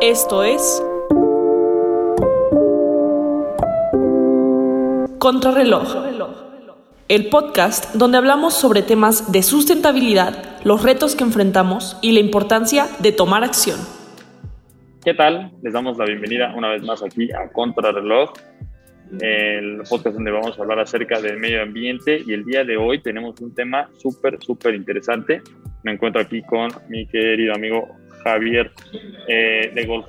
Esto es Contrarreloj, el podcast donde hablamos sobre temas de sustentabilidad, los retos que enfrentamos y la importancia de tomar acción. ¿Qué tal? Les damos la bienvenida una vez más aquí a Contrarreloj, el podcast donde vamos a hablar acerca del medio ambiente y el día de hoy tenemos un tema súper, súper interesante. Me encuentro aquí con mi querido amigo Javier eh, de Golf.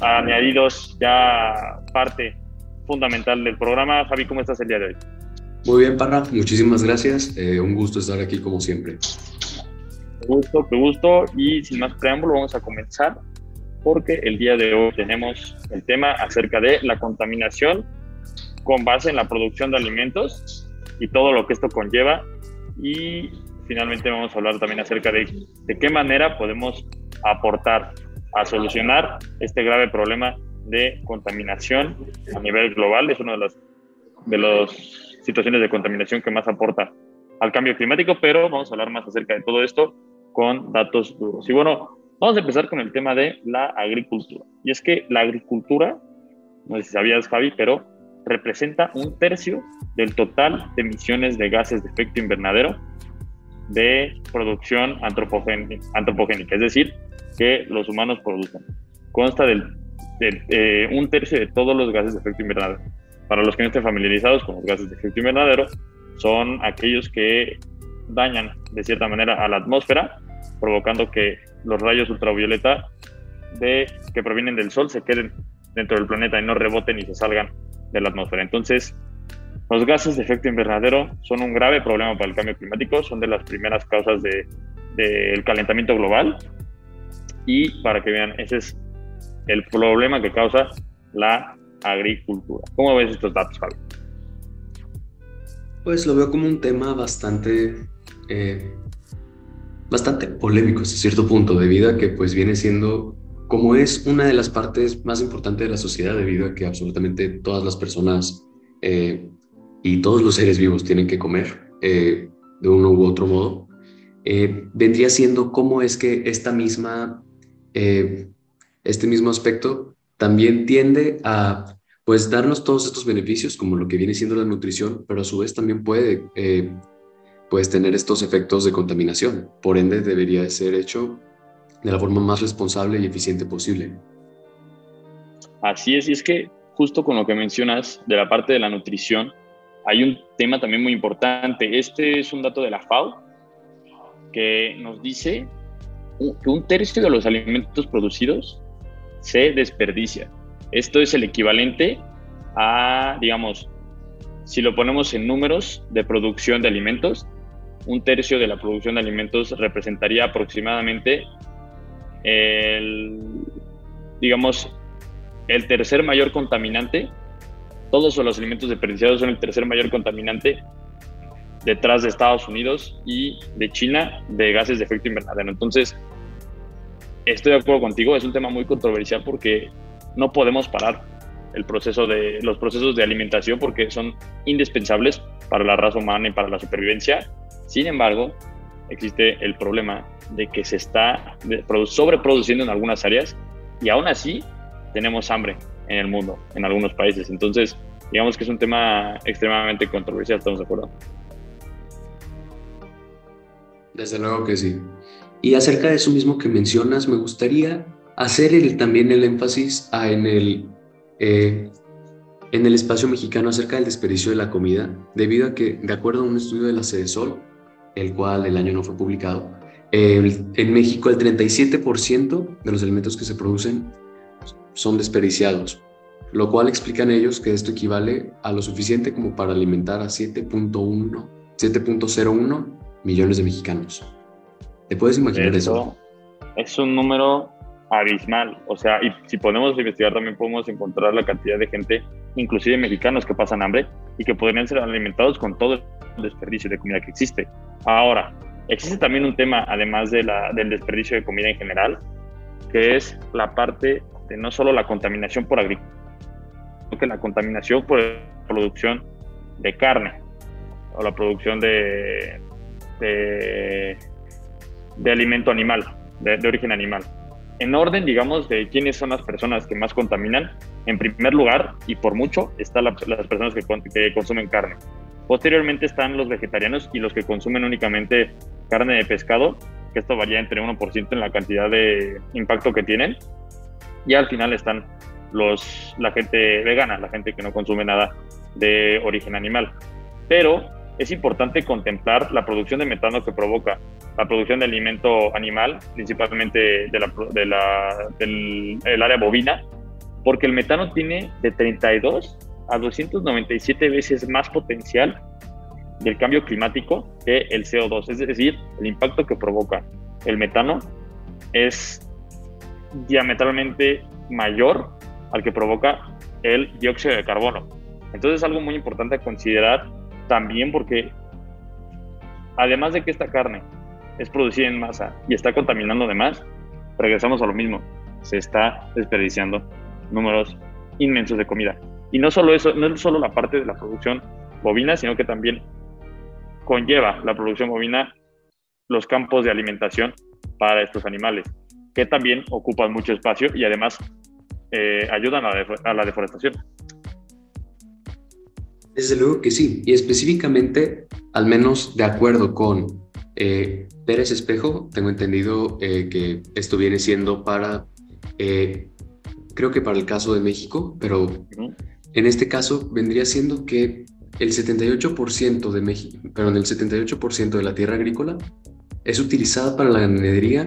Añadidos ya parte fundamental del programa. Javi, ¿cómo estás el día de hoy? Muy bien, Parra, muchísimas gracias. Eh, un gusto estar aquí como siempre. Qué gusto, qué gusto. Y sin más preámbulo, vamos a comenzar porque el día de hoy tenemos el tema acerca de la contaminación con base en la producción de alimentos y todo lo que esto conlleva. Y finalmente vamos a hablar también acerca de, de qué manera podemos aportar a solucionar este grave problema de contaminación a nivel global. Es una de las de las situaciones de contaminación que más aporta al cambio climático, pero vamos a hablar más acerca de todo esto con datos duros. Y bueno, vamos a empezar con el tema de la agricultura. Y es que la agricultura, no sé si sabías Javi, pero representa un tercio del total de emisiones de gases de efecto invernadero de producción antropogénica, es decir, que los humanos producen. Consta del, de un tercio de todos los gases de efecto invernadero. Para los que no estén familiarizados con los gases de efecto invernadero, son aquellos que dañan de cierta manera a la atmósfera, provocando que los rayos ultravioleta de, que provienen del Sol se queden dentro del planeta y no reboten y se salgan de la atmósfera. Entonces, los gases de efecto invernadero son un grave problema para el cambio climático, son de las primeras causas del de, calentamiento global y para que vean, ese es el problema que causa la agricultura. ¿Cómo ves estos datos, Javi? Pues lo veo como un tema bastante, eh, bastante polémico hasta cierto punto, debido a que pues viene siendo, como es una de las partes más importantes de la sociedad, debido a que absolutamente todas las personas eh, y todos los seres vivos tienen que comer eh, de uno u otro modo, vendría siendo cómo es que esta misma este mismo aspecto también tiende a pues darnos todos estos beneficios como lo que viene siendo la nutrición, pero a su vez también puede eh, pues tener estos efectos de contaminación. Por ende debería ser hecho de la forma más responsable y eficiente posible. Así es, y es que justo con lo que mencionas de la parte de la nutrición, hay un tema también muy importante. Este es un dato de la FAO que nos dice que un tercio de los alimentos producidos se desperdicia. Esto es el equivalente a, digamos, si lo ponemos en números de producción de alimentos, un tercio de la producción de alimentos representaría aproximadamente el, digamos, el tercer mayor contaminante. Todos los alimentos desperdiciados son el tercer mayor contaminante detrás de Estados Unidos y de China de gases de efecto invernadero. Entonces, estoy de acuerdo contigo, es un tema muy controversial porque no podemos parar el proceso de, los procesos de alimentación porque son indispensables para la raza humana y para la supervivencia. Sin embargo, existe el problema de que se está sobreproduciendo en algunas áreas y aún así tenemos hambre en el mundo, en algunos países. Entonces, digamos que es un tema extremadamente controversial, ¿estamos de acuerdo? Desde luego que sí. Y acerca de eso mismo que mencionas, me gustaría hacer también el énfasis en, el, eh, en el espacio mexicano acerca del desperdicio de la comida, debido a que, de acuerdo a un estudio de la Sede el cual el año no fue publicado, en México el 37% de los alimentos que se producen son desperdiciados, lo cual explican ellos que esto equivale a lo suficiente como para alimentar a 7.1, 7.01 millones de mexicanos. ¿Te puedes imaginar eso, Es un número abismal. O sea, y si podemos investigar también podemos encontrar la cantidad de gente, inclusive mexicanos, que pasan hambre y que podrían ser alimentados con todo el desperdicio de comida que existe. Ahora, existe también un tema, además de la, del desperdicio de comida en general, que es la parte de no solo la contaminación por agricultura, sino que la contaminación por producción de carne o la producción de alimento animal, de, origen animal. en orden, digamos, de quiénes son las personas que más contaminan, en primer lugar, y por mucho, están las personas que, que, consumen carne. Posteriormente están los vegetarianos y los que consumen únicamente carne de pescado, que esto varía entre 1% en la cantidad de impacto que tienen. Y al final están los, la gente vegana, la gente que no consume nada de origen animal. Pero es importante contemplar la producción de metano que provoca la producción de alimento animal, principalmente de la, de la, del área bovina, porque el metano tiene de 32 a 297 veces más potencial del cambio climático que el CO2, es decir, el impacto que provoca el metano es diametralmente mayor al que provoca el dióxido de carbono. Entonces es algo muy importante a considerar también porque además de que esta carne es producida en masa y está contaminando de más, regresamos a lo mismo, se está desperdiciando números inmensos de comida. Y no solo eso, no es solo la parte de la producción bovina, sino que también conlleva la producción bovina los campos de alimentación para estos animales, que también ocupan mucho espacio y además eh, ayudan a la deforestación. Desde luego que sí, y específicamente, al menos de acuerdo con eh, Pérez Espejo, tengo entendido eh, que esto viene siendo para, eh, creo que para el caso de México, pero en este caso vendría siendo que el 78% de México, perdón, el 78% de la tierra agrícola es utilizada para la ganadería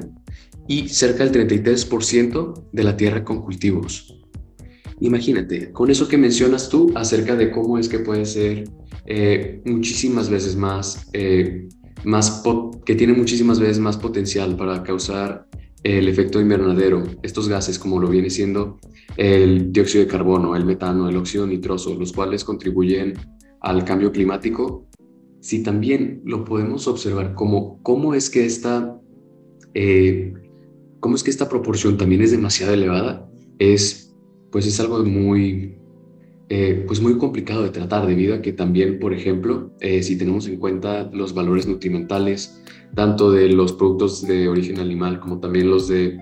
y cerca del 33% de la tierra con cultivos. Imagínate, con eso que mencionas tú acerca de cómo es que puede ser eh, muchísimas veces más, eh, más que tiene muchísimas veces más potencial para causar el efecto invernadero, estos gases como lo viene siendo el dióxido de carbono, el metano, el óxido nitroso, los cuales contribuyen al cambio climático, si también lo podemos observar como cómo es que esta, eh, cómo es que esta proporción también es demasiado elevada, es pues es algo muy, eh, pues muy complicado de tratar debido a que también, por ejemplo, eh, si tenemos en cuenta los valores nutrimentales, tanto de los productos de origen animal como también los de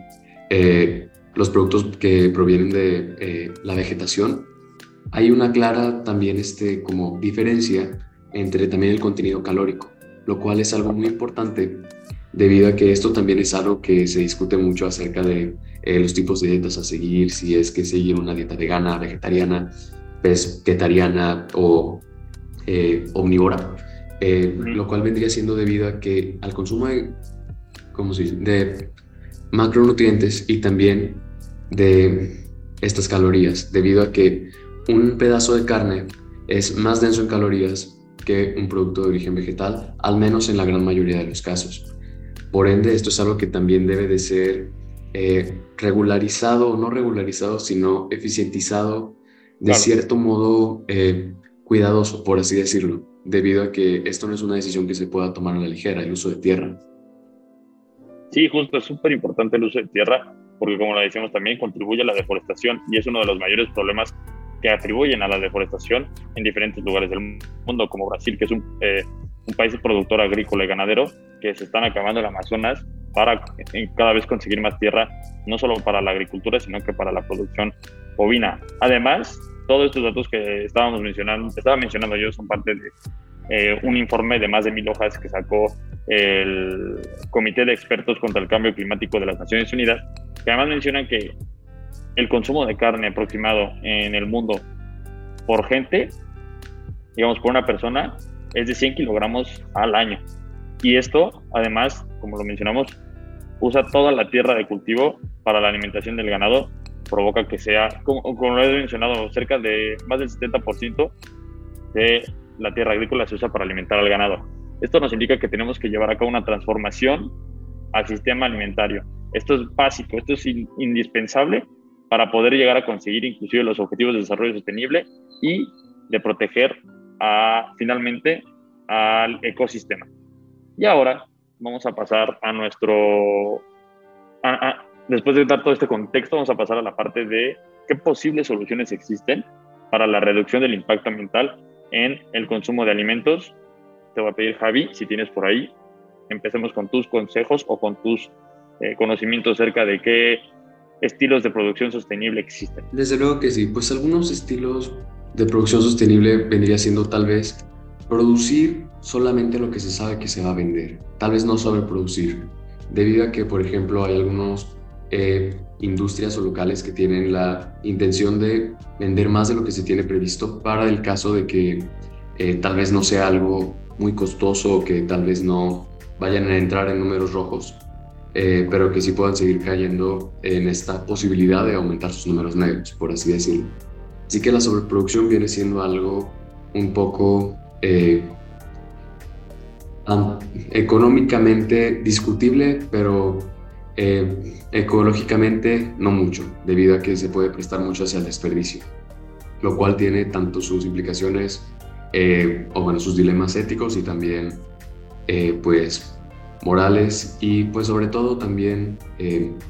eh, los productos que provienen de la vegetación, hay una clara también este, como diferencia entre también el contenido calórico, lo cual es algo muy importante debido a que esto también es algo que se discute mucho acerca de eh, los tipos de dietas a seguir, si es que seguir una dieta vegana, vegetariana, pesquetariana o eh, omnívora, eh, lo cual vendría siendo debido a que al consumo de, ¿cómo se dice? de macronutrientes y también de estas calorías, debido a que un pedazo de carne es más denso en calorías que un producto de origen vegetal, al menos en la gran mayoría de los casos. Por ende, esto es algo que también debe de ser eh, regularizado, o no regularizado, sino eficientizado de cierto modo eh, cuidadoso, por así decirlo, debido a que esto no es una decisión que se pueda tomar a la ligera, el uso de tierra. Sí, justo, es súper importante el uso de tierra, porque como lo decíamos también, contribuye a la deforestación y es uno de los mayores problemas que atribuyen a la deforestación en diferentes lugares del mundo, como Brasil, que es un, eh, un país productor agrícola y ganadero, que se están acabando el Amazonas para cada vez conseguir más tierra, no solo para la agricultura, sino que para la producción bovina. Además, todos estos datos que estábamos mencionando, estaba mencionando yo, son parte de eh, un informe de más de mil hojas que sacó el Comité de Expertos contra el Cambio Climático de las Naciones Unidas, que además mencionan que el consumo de carne aproximado en el mundo por gente, digamos, por una persona, es de 100 kilogramos al año. Y esto, además, como lo mencionamos, usa toda la tierra de cultivo para la alimentación del ganado, provoca que sea, como, lo he mencionado, cerca de más del 70% de la tierra agrícola se usa para alimentar al ganado. Esto nos indica que tenemos que llevar a cabo una transformación al sistema alimentario. Esto es básico, esto es indispensable para poder llegar a conseguir inclusive los objetivos de desarrollo sostenible y de proteger finalmente al ecosistema. Y ahora vamos a pasar a nuestro... después de dar todo este contexto, vamos a pasar a la parte de qué posibles soluciones existen para la reducción del impacto ambiental en el consumo de alimentos. Te voy a pedir, Javi, si tienes por ahí, empecemos con tus consejos o con tus eh, conocimientos acerca de qué estilos de producción sostenible existen? Desde luego que sí, pues algunos estilos de producción sostenible vendría siendo tal vez producir solamente lo que se sabe que se va a vender, tal vez no sobreproducir, debido a que, por ejemplo, hay algunos eh, industrias o locales que tienen la intención de vender más de lo que se tiene previsto para el caso de que eh, tal vez no sea algo muy costoso o que tal vez no vayan a entrar en números rojos, eh, pero que sí puedan seguir cayendo en esta posibilidad de aumentar sus números negros, por así decirlo. Así que la sobreproducción viene siendo algo un poco eh, económicamente discutible, pero eh, ecológicamente no mucho, debido a que se puede prestar mucho hacia el desperdicio, lo cual tiene tanto sus implicaciones eh, o bueno, sus dilemas éticos y también pues morales y pues sobre todo también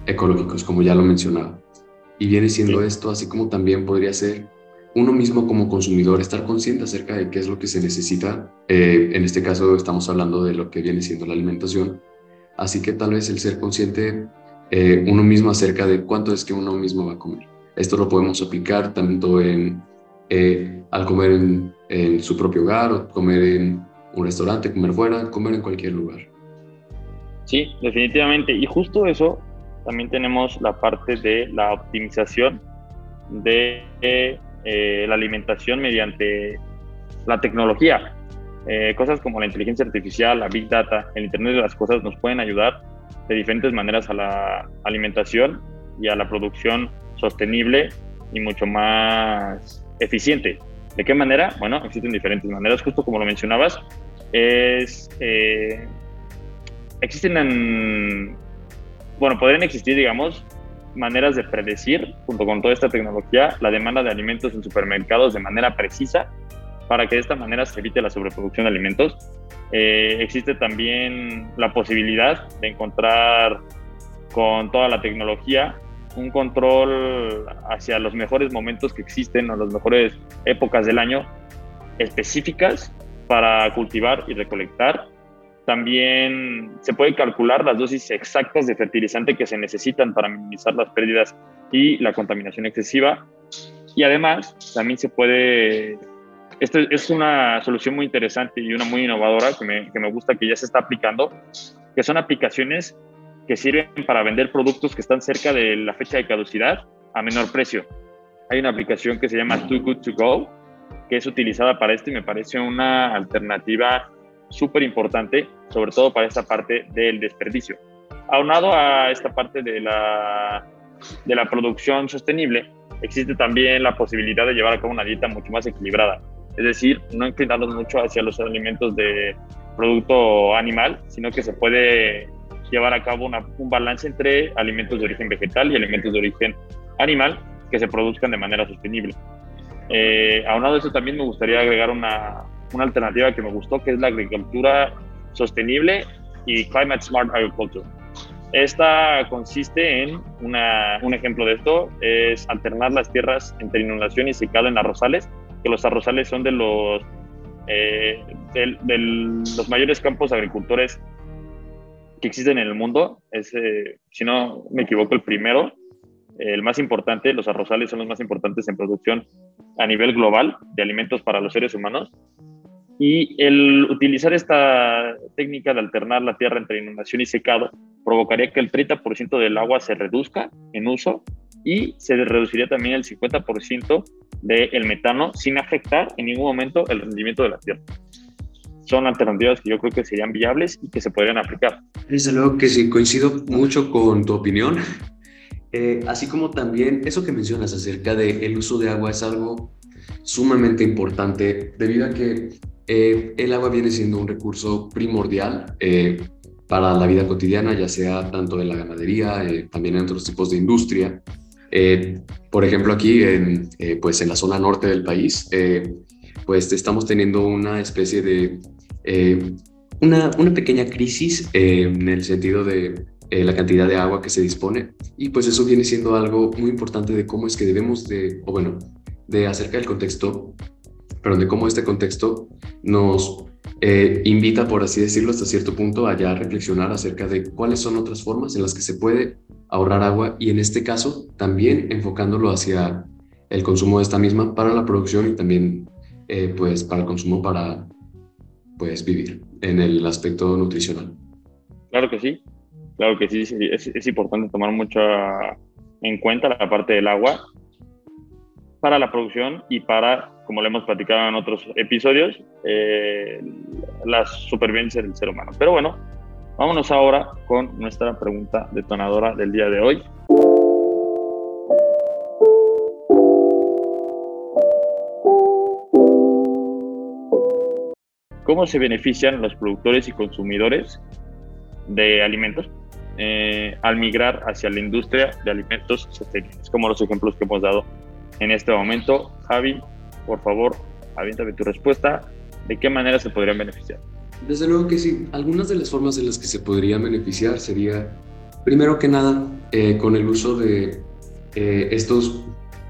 ecológicos, como ya lo mencionaba. Y viene siendo esto, así como también podría ser uno mismo como consumidor, estar consciente acerca de qué es lo que se necesita. Eh, en este caso estamos hablando de lo que viene siendo la alimentación. Así que tal vez el ser consciente eh, uno mismo acerca de cuánto es que uno mismo va a comer. Esto lo podemos aplicar tanto en, eh, al comer en, en su propio hogar o comer en un restaurante, comer fuera, comer en cualquier lugar. Sí, definitivamente. Y justo eso, también tenemos la parte de la optimización de eh, la alimentación mediante la tecnología. Eh, cosas como la inteligencia artificial, la big data, el Internet de las Cosas nos pueden ayudar de diferentes maneras a la alimentación y a la producción sostenible y mucho más eficiente. ¿De qué manera? Bueno, existen diferentes maneras, justo como lo mencionabas. Es, eh, existen, en, bueno, podrían existir, digamos, maneras de predecir, junto con toda esta tecnología, la demanda de alimentos en supermercados de manera precisa para que de esta manera se evite la sobreproducción de alimentos. Eh, existe también la posibilidad de encontrar con toda la tecnología un control hacia los mejores momentos que existen o las mejores épocas del año específicas para cultivar y recolectar también se puede calcular las dosis exactas de fertilizante que se necesitan para minimizar las pérdidas y la contaminación excesiva. Y además, también se puede, esto es una solución muy interesante y una muy innovadora que me, que me gusta que ya se está aplicando, que son aplicaciones que sirven para vender productos que están cerca de la fecha de caducidad a menor precio. Hay una aplicación que se llama Too Good To Go, que es utilizada para esto y me parece una alternativa súper importante, sobre todo para esta parte del desperdicio. Aunado a esta parte de la, de la producción sostenible, existe también la posibilidad de llevar a cabo una dieta mucho más equilibrada. Es decir, no inclinarnos mucho hacia los alimentos de producto animal, sino que se puede llevar a cabo un balance entre alimentos de origen vegetal y alimentos de origen animal que se produzcan de manera sostenible. Eh, aunado a eso, también me gustaría agregar una, una alternativa que me gustó, que es la agricultura sostenible y Climate Smart Agriculture. Esta consiste en una, un ejemplo de esto, es alternar las tierras entre inundación y secado en arrozales, que los arrozales son de los, eh, de, los mayores campos agricultores que existen en el mundo. Eh, si no me equivoco, el primero, el más importante, los arrozales son los más importantes en producción a nivel global de alimentos para los seres humanos. Y el utilizar esta técnica de alternar la tierra entre inundación y secado provocaría que el 30% del agua se reduzca en uso y se reduciría también el 50% del metano sin afectar en ningún momento el rendimiento de la tierra. Son alternativas que yo creo que serían viables y que se podrían aplicar. Desde luego que sí, coincido mucho con tu opinión. Eh, así como también eso que mencionas acerca del el uso de agua es algo sumamente importante debido a que eh, el agua viene siendo un recurso primordial eh, para la vida cotidiana, ya sea tanto en la ganadería, eh, también en otros tipos de industria. por ejemplo, aquí en, pues en la zona norte del país, pues estamos teniendo una especie de una, una, pequeña crisis en el sentido de la cantidad de agua que se dispone y pues eso viene siendo algo muy importante de cómo es que debemos de, o bueno, de acerca del contexto pero de cómo este contexto nos eh, invita, por así decirlo, hasta cierto punto a ya reflexionar acerca de cuáles son otras formas en las que se puede ahorrar agua y en este caso también enfocándolo hacia el consumo de esta misma para la producción y también eh, pues para el consumo para pues vivir en el aspecto nutricional. Claro que sí, claro que sí, es, es importante tomar mucho en cuenta la parte del agua para la producción y para, como lo hemos platicado en otros episodios, eh, la supervivencia del ser humano. Pero bueno, vámonos ahora con nuestra pregunta detonadora del día de hoy. ¿Cómo se benefician los productores y consumidores de alimentos eh, al migrar hacia la industria de alimentos sostenibles? Como los ejemplos que hemos dado en este momento. Javi, por favor, aviéntame tu respuesta. ¿De qué manera se podrían beneficiar? Desde luego que sí. Algunas de las formas en las que se podrían beneficiar sería, primero que nada, eh, con el uso de eh, estos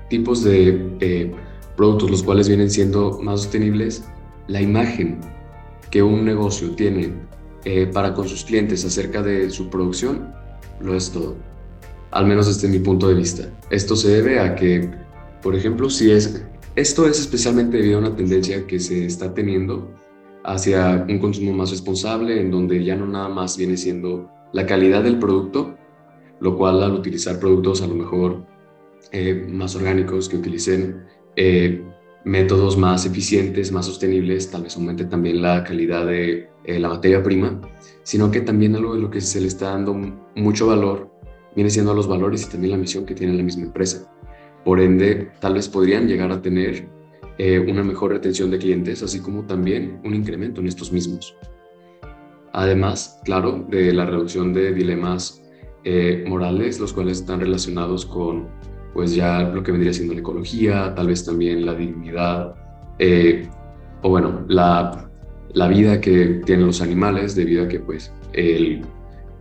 tipos de eh, productos, los cuales vienen siendo más sostenibles, la imagen que un negocio tiene para con sus clientes acerca de su producción, lo es todo. Al menos desde mi punto de vista. Esto se debe a que por ejemplo, si es, esto es especialmente debido a una tendencia que se está teniendo hacia un consumo más responsable, en donde ya no nada más viene siendo la calidad del producto, lo cual al utilizar productos a lo mejor eh, más orgánicos, que utilicen eh, métodos más eficientes, más sostenibles, tal vez aumente también la calidad de eh, la materia prima, sino que también algo de lo que se le está dando mucho valor viene siendo los valores y también la misión que tiene la misma empresa. Por ende, tal vez podrían llegar a tener eh, una mejor retención de clientes, así como también un incremento en estos mismos. Además, claro, de la reducción de dilemas eh, morales, los cuales están relacionados con, pues ya lo que vendría siendo la ecología, tal vez también la dignidad, eh, o bueno, la, la vida que tienen los animales, debido a que pues el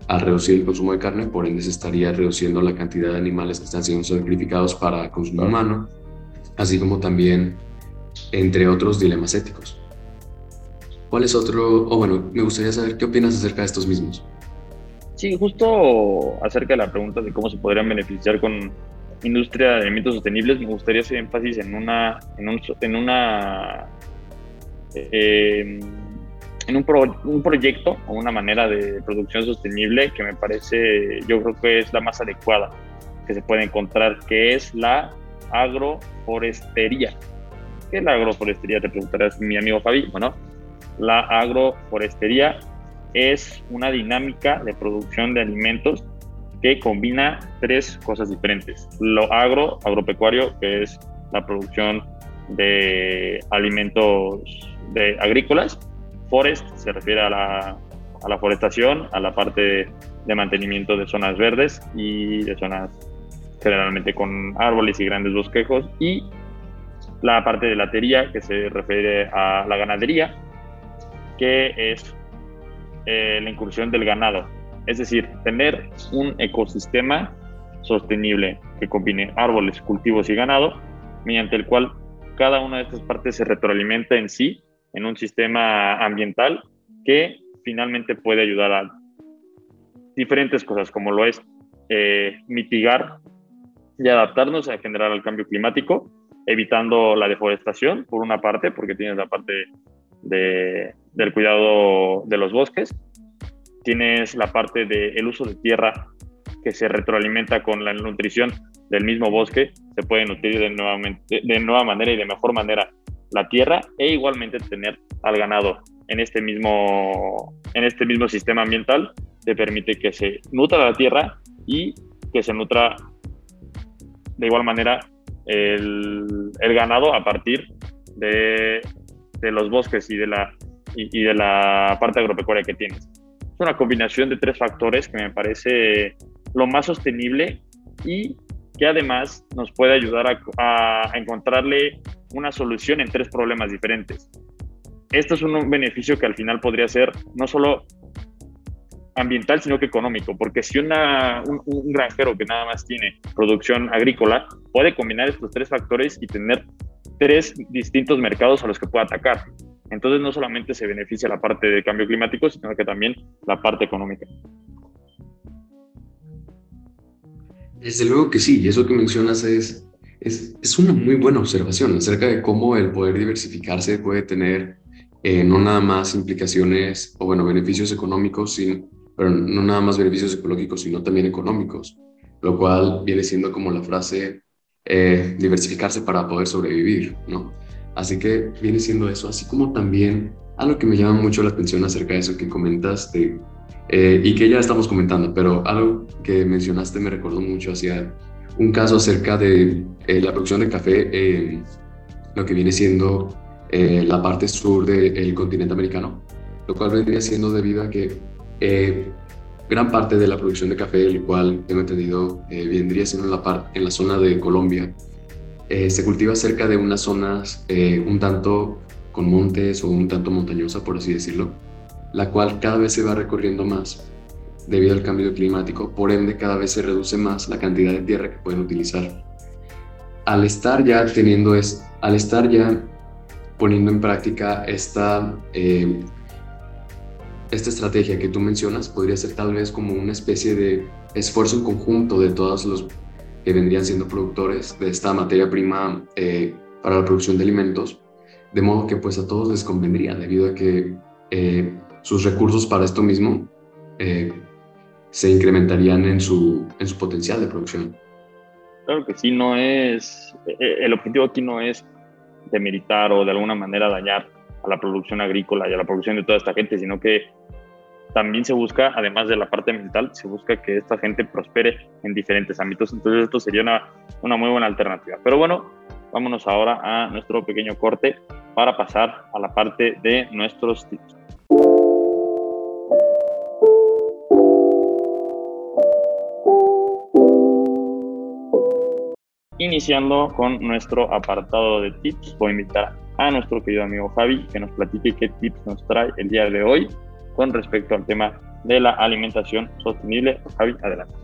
al reducir el consumo de carne, por ende se estaría reduciendo la cantidad de animales que están siendo sacrificados para consumo humano, así como también entre otros dilemas éticos. ¿Cuál es otro? O bueno, me gustaría saber qué opinas acerca de estos mismos. Sí, justo acerca de la pregunta de cómo se podrían beneficiar con industria de alimentos sostenibles, me gustaría hacer énfasis en una, en, un, en una eh, en un, un, proyecto o una manera de producción sostenible que me parece, yo creo que es la más adecuada que se puede encontrar, que es la agroforestería. ¿Qué es la agroforestería? Te preguntarás mi amigo Fabi. Bueno, la agroforestería es una dinámica de producción de alimentos que combina tres cosas diferentes. Lo agro, agropecuario, que es la producción de alimentos de agrícolas, forest se refiere a la, a la forestación, a la parte de mantenimiento de zonas verdes y de zonas generalmente con árboles y grandes bosquejos. Y la parte de latería que se refiere a la ganadería que es eh, la incursión del ganado. Es decir tener un ecosistema sostenible que combine árboles cultivos y ganado mediante el cual cada una de estas partes se retroalimenta en sí en un sistema ambiental que finalmente puede ayudar a diferentes cosas, como lo es eh, mitigar y adaptarnos a generar al cambio climático, evitando la deforestación, por una parte, porque tienes la parte de, del cuidado de los bosques, tienes la parte del uso de tierra que se retroalimenta con la nutrición del mismo bosque, se puede nutrir de, nuevamente, de nueva manera y de mejor manera la tierra e igualmente tener al ganado en este mismo, en este mismo sistema ambiental te permite que se nutra la tierra y que se nutra de igual manera el, ganado a partir de, de, los bosques y de, la, y, de la parte agropecuaria que tienes. Es una combinación de tres factores que me parece lo más sostenible y que además nos puede ayudar a encontrarle una solución en tres problemas diferentes. Esto es un beneficio que al final podría ser no solo ambiental, sino que económico, porque si una, un, granjero que nada más tiene producción agrícola puede combinar estos tres factores y tener tres distintos mercados a los que puede atacar. Entonces no solamente se beneficia la parte de cambio climático, sino que también la parte económica. Desde luego que sí, y eso que mencionas es, es, es una muy buena observación acerca de cómo el poder diversificarse puede tener eh, no nada más implicaciones o bueno, beneficios económicos, sin, pero no nada más beneficios ecológicos, sino también económicos, lo cual viene siendo como la frase eh, diversificarse para poder sobrevivir, ¿no? Así que viene siendo eso, así como también algo que me llama mucho la atención acerca de eso que comentaste eh, y que ya estamos comentando, pero algo que mencionaste me recordó mucho hacia un caso acerca de eh, la producción de café en lo que viene siendo eh, la parte sur del continente americano, lo cual vendría siendo debido a que gran parte de la producción de café, el cual tengo entendido vendría siendo en la, en la zona de Colombia, se cultiva cerca de unas zonas un tanto con montes o un tanto montañosa, por así decirlo, la cual cada vez se va recorriendo más debido al cambio climático, por ende cada vez se reduce más la cantidad de tierra que pueden utilizar. Al estar ya teniendo es, al estar ya poniendo en práctica esta, eh, esta estrategia que tú mencionas, podría ser tal vez como una especie de esfuerzo en conjunto de todos los que vendrían siendo productores de esta materia prima eh, para la producción de alimentos, de modo que pues a todos les convendría debido a que eh, sus recursos para esto mismo eh, se incrementarían en su, en su potencial de producción. Claro que sí, no es, eh, el objetivo aquí no es demeritar o de alguna manera dañar a la producción agrícola y a la producción de toda esta gente, sino que también se busca, además de la parte mental, se busca que esta gente prospere en diferentes ámbitos. Entonces esto sería una, una muy buena alternativa. Pero bueno, vámonos ahora a nuestro pequeño corte para pasar a la parte de nuestros tips. Iniciando con nuestro apartado de tips, voy a invitar a nuestro querido amigo Javi que nos platique qué tips nos trae el día de hoy con respecto al tema de la alimentación sostenible. Javi, adelante.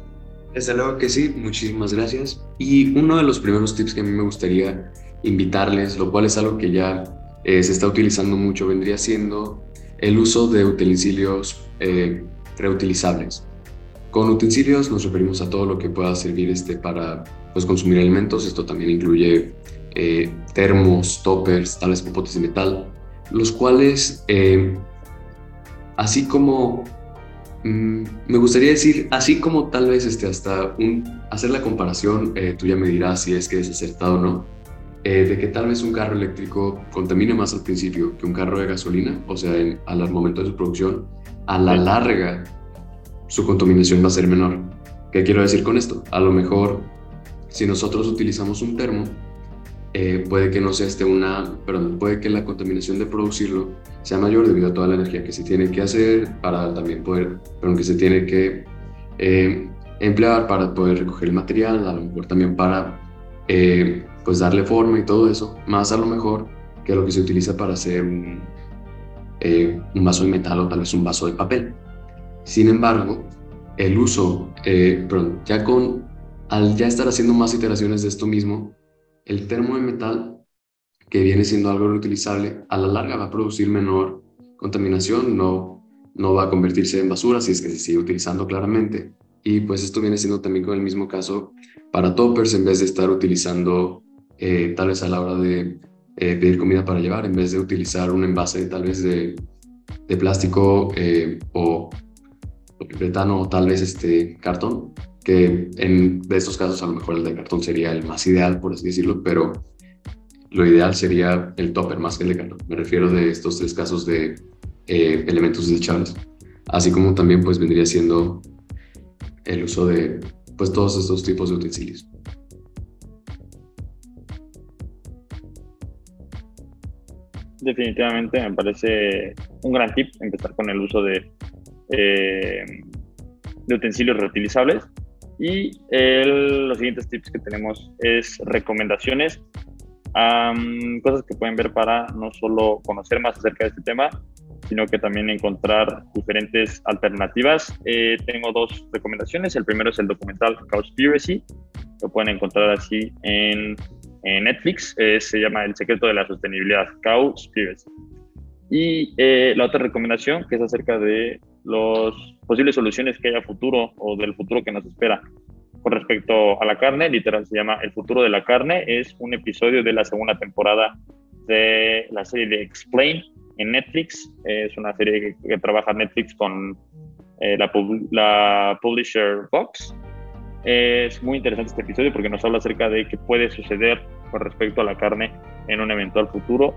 Desde luego que sí, muchísimas gracias. Y uno de los primeros tips que a mí me gustaría invitarles, lo cual es algo que ya eh, se está utilizando mucho, vendría siendo el uso de utensilios eh, reutilizables. Con utensilios nos referimos a todo lo que pueda servir este, para pues, consumir alimentos. Esto también incluye eh, termos, toppers, tales popotes de metal, los cuales, eh, así como, mm, me gustaría decir, así como tal vez este, hasta un, hacer la comparación, eh, tú ya me dirás si es que es acertado o no, de que tal vez un carro eléctrico contamine más al principio que un carro de gasolina, o sea, al momento de su producción, a la larga su contaminación va a ser menor. ¿Qué quiero decir con esto? A lo mejor, si nosotros utilizamos un termo, eh, puede que no sea este una, perdón, puede que la contaminación de producirlo sea mayor debido a toda la energía que se tiene que hacer para también poder, perdón, que se tiene que eh, emplear para poder recoger el material, a lo mejor también para eh, pues darle forma y todo eso, más a lo mejor que lo que se utiliza para hacer un, un vaso de metal o tal vez un vaso de papel. Sin embargo, el uso, eh, perdón, ya con, al ya estar haciendo más iteraciones de esto mismo, el termo de metal, que viene siendo algo reutilizable, a la larga va a producir menor contaminación, no, no va a convertirse en basura si es que se sigue utilizando claramente. Y pues esto viene siendo también con el mismo caso para toppers, en vez de estar utilizando eh, tal vez a la hora de eh, pedir comida para llevar, en vez de utilizar un envase tal vez de, plástico o poliuretano o tal vez este cartón, que en de estos casos a lo mejor el de cartón sería el más ideal, por así decirlo, pero lo ideal sería el topper más que el de cartón. Me refiero de estos tres casos de eh, elementos desechables, así como también pues vendría siendo el uso de pues todos estos tipos de utensilios. Definitivamente me parece un gran tip empezar con el uso de eh, de utensilios reutilizables. Y los siguientes tips que tenemos es recomendaciones, cosas que pueden ver para no solo conocer más acerca de este tema, sino que también encontrar diferentes alternativas. Eh, tengo dos recomendaciones. El primero es el documental Cowspiracy. Lo pueden encontrar así en, en Netflix. Eh, se llama El secreto de la sostenibilidad, Cowspiracy. Y la otra recomendación, que es acerca de las posibles soluciones que haya futuro o del futuro que nos espera. Con respecto a la carne, literal se llama El futuro de la carne, es un episodio de la segunda temporada de la serie de Explain en Netflix, es una serie que, trabaja Netflix con eh, la, publisher Fox. Es muy interesante este episodio porque nos habla acerca de qué puede suceder con respecto a la carne en un eventual futuro,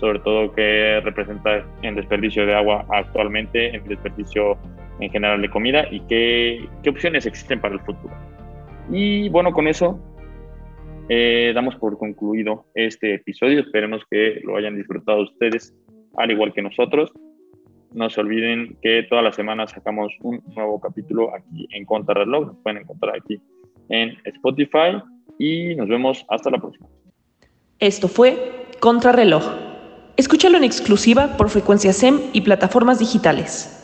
sobre todo que representa el desperdicio de agua actualmente, el desperdicio en general de comida y qué, qué opciones existen para el futuro. Y bueno, con eso eh, damos por concluido este episodio. Esperemos que lo hayan disfrutado ustedes, al igual que nosotros. No se olviden que todas las semanas sacamos un nuevo capítulo aquí en Contrarreloj. Nos pueden encontrar aquí en Spotify y nos vemos hasta la próxima. Esto fue Contrarreloj. Escúchalo en exclusiva por frecuencia SEM y plataformas digitales.